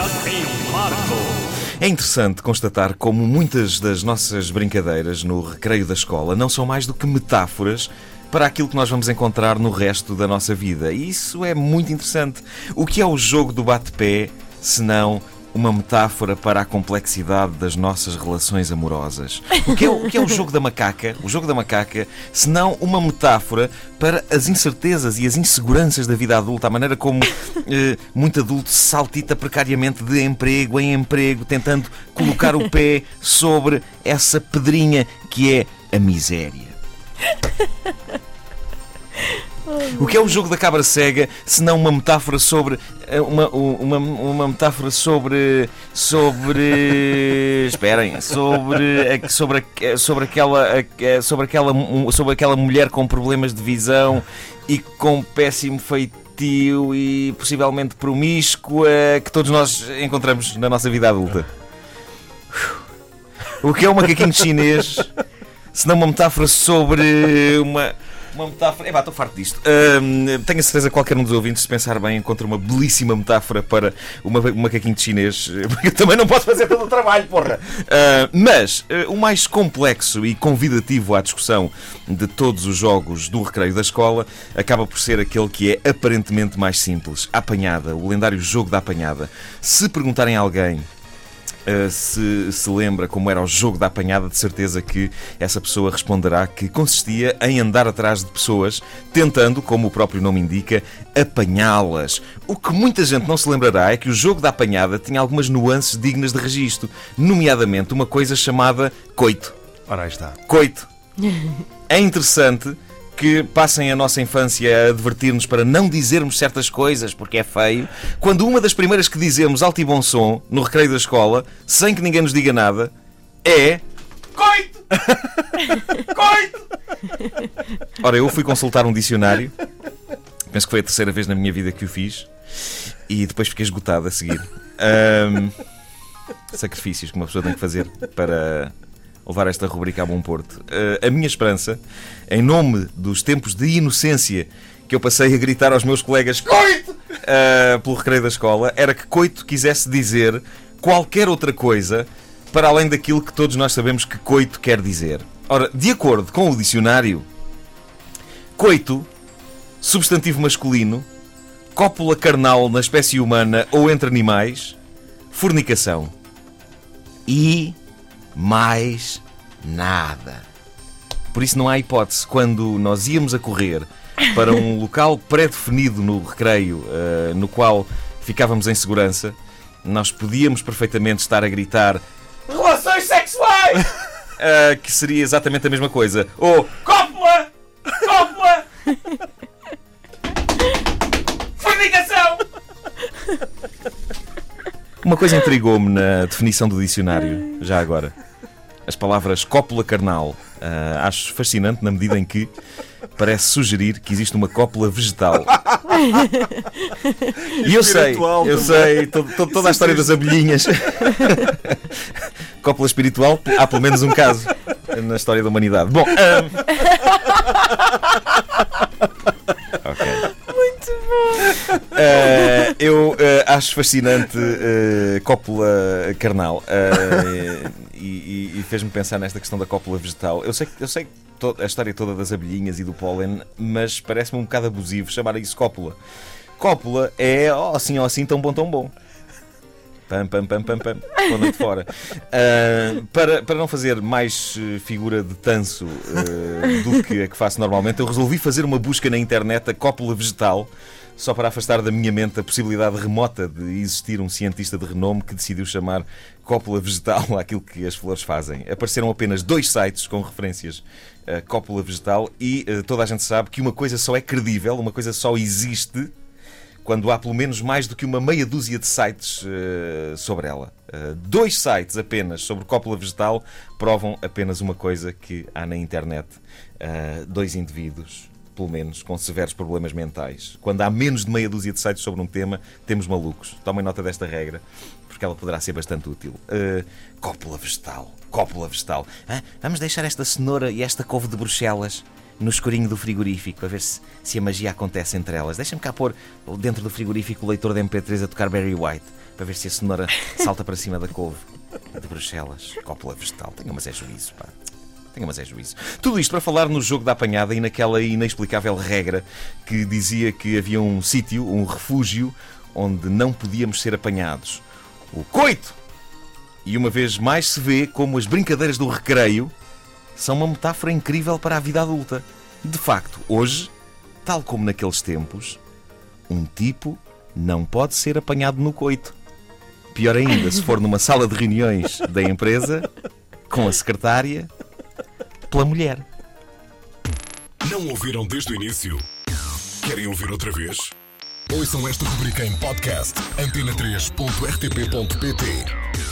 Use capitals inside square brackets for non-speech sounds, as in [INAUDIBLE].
Linda e Marco. É interessante constatar como muitas das nossas brincadeiras no recreio da escola não são mais do que metáforas para aquilo que nós vamos encontrar no resto da nossa vida. E isso é muito interessante. O que é o jogo do bate-pé, se não uma metáfora para a complexidade das nossas relações amorosas. O que, é, o que é o jogo da macaca? O jogo da macaca, se não uma metáfora para as incertezas e as inseguranças da vida adulta, a maneira como eh, muito adulto saltita precariamente de emprego em emprego, tentando colocar o pé sobre essa pedrinha que é a miséria. O que é o jogo da cabra cega se não uma metáfora sobre eh, uma, uma, uma metáfora sobre sobre [LAUGHS] esperem sobre sobre sobre aquela sobre aquela sobre aquela mulher com problemas de visão e com péssimo feitio e possivelmente promíscua que todos nós encontramos na nossa vida adulta. O que é um macaquinho chinês se não uma metáfora sobre uma uma metáfora. É estou farto disto. Uh, tenho a certeza que qualquer um dos ouvintes, se pensar bem, encontra uma belíssima metáfora para uma, um macaquinho de chinês, [LAUGHS] porque eu também não posso fazer todo o trabalho, porra! Uh, mas uh, o mais complexo e convidativo à discussão de todos os jogos do recreio da escola acaba por ser aquele que é aparentemente mais simples: a apanhada, o lendário jogo da apanhada. Se perguntarem a alguém Uh, se se lembra como era o jogo da apanhada, de certeza que essa pessoa responderá que consistia em andar atrás de pessoas, tentando, como o próprio nome indica, apanhá-las. O que muita gente não se lembrará é que o jogo da apanhada tinha algumas nuances dignas de registro, nomeadamente uma coisa chamada coito. Ora, aí está. Coito. [LAUGHS] É interessante que passem a nossa infância a advertir-nos para não dizermos certas coisas porque é feio, quando uma das primeiras que dizemos alto e bom som, no recreio da escola, sem que ninguém nos diga nada, é. Coito! [LAUGHS] Coito! Ora, eu fui consultar um dicionário, penso que foi a terceira vez na minha vida que o fiz, e depois fiquei esgotado a seguir. Um, sacrifícios que uma pessoa tem que fazer para levar esta rubrica a bom porto. Uh, a minha esperança, em nome dos tempos de inocência que eu passei a gritar aos meus colegas Coito! Uh, pelo recreio da escola, era que Coito quisesse dizer qualquer outra coisa para além daquilo que todos nós sabemos que coito quer dizer. Ora, de acordo com o dicionário, coito, substantivo masculino, cópula carnal na espécie humana ou entre animais, fornicação. E mais nada. Por isso não há hipótese. Quando nós íamos a correr para um [LAUGHS] local pré-definido no recreio, uh, no qual ficávamos em segurança, nós podíamos perfeitamente estar a gritar Relações sexuais! Uh, [LAUGHS] que seria exatamente a mesma coisa. Ou [LAUGHS] Cópula! Cópula! Fornicação! Uma coisa intrigou-me na definição do dicionário, já agora as palavras cópula carnal. Uh, acho fascinante na medida em que parece sugerir que existe uma cópula vegetal. [LAUGHS] e eu sei, eu sei, toda a história das abelhinhas. cópula espiritual, há pelo menos um caso na história da humanidade. Bom. Um... [LAUGHS] ok. Bom! Uh, eu uh, acho fascinante uh, cópula carnal e, e, fez-me pensar nesta questão da cópula vegetal. Eu sei, eu sei a história toda das abelhinhas e do pólen, mas parece-me um bocado abusivo chamar isso cópula. Cópula é oh, assim ou assim tão bom, tão bom. Pam, pam, pam, pam, pam. Pondo de fora. Uh, para, para não fazer mais figura de tanso uh, do que a que faço normalmente, eu resolvi fazer uma busca na internet a cópula vegetal só para afastar da minha mente a possibilidade remota de existir um cientista de renome que decidiu chamar cópula vegetal [LAUGHS] àquilo que as flores fazem. Apareceram apenas dois sites com referências a cópula vegetal e uh, toda a gente sabe que uma coisa só é credível, uma coisa só existe quando há pelo menos mais do que uma meia dúzia de sites uh, sobre ela. Uh, dois sites apenas sobre cópula vegetal provam apenas uma coisa que há na internet: dois indivíduos pelo menos, com severos problemas mentais. Quando há menos de meia dúzia de sites sobre um tema, temos malucos. Tomem nota desta regra, porque ela poderá ser bastante útil. Uh, cópula vegetal. Cópula vegetal. Ah, vamos deixar esta cenoura e esta couve de Bruxelas no escurinho do frigorífico, a ver se, se a magia acontece entre elas. Deixa-me cá pôr dentro do frigorífico o leitor de MP3 a tocar Barry White, para ver se a cenoura [LAUGHS] salta para cima da couve de Bruxelas. Cópula vegetal. Tenha mas é juízo, pá. Tenha mas é juízo. Tudo isto para falar no jogo da apanhada e naquela inexplicável regra que dizia que havia um sítio, um refúgio, onde não podíamos ser apanhados. O coito! E uma vez mais se vê como as brincadeiras do recreio são uma metáfora incrível para a vida adulta. De facto, hoje, tal como naqueles tempos, um tipo não pode ser apanhado no coito. Pior ainda, se for numa sala de reuniões da empresa, com a secretária, pela mulher. Não ouviram desde o início? Querem ouvir outra vez? Ouçam esta rubrica em podcast antena3.rtp.pt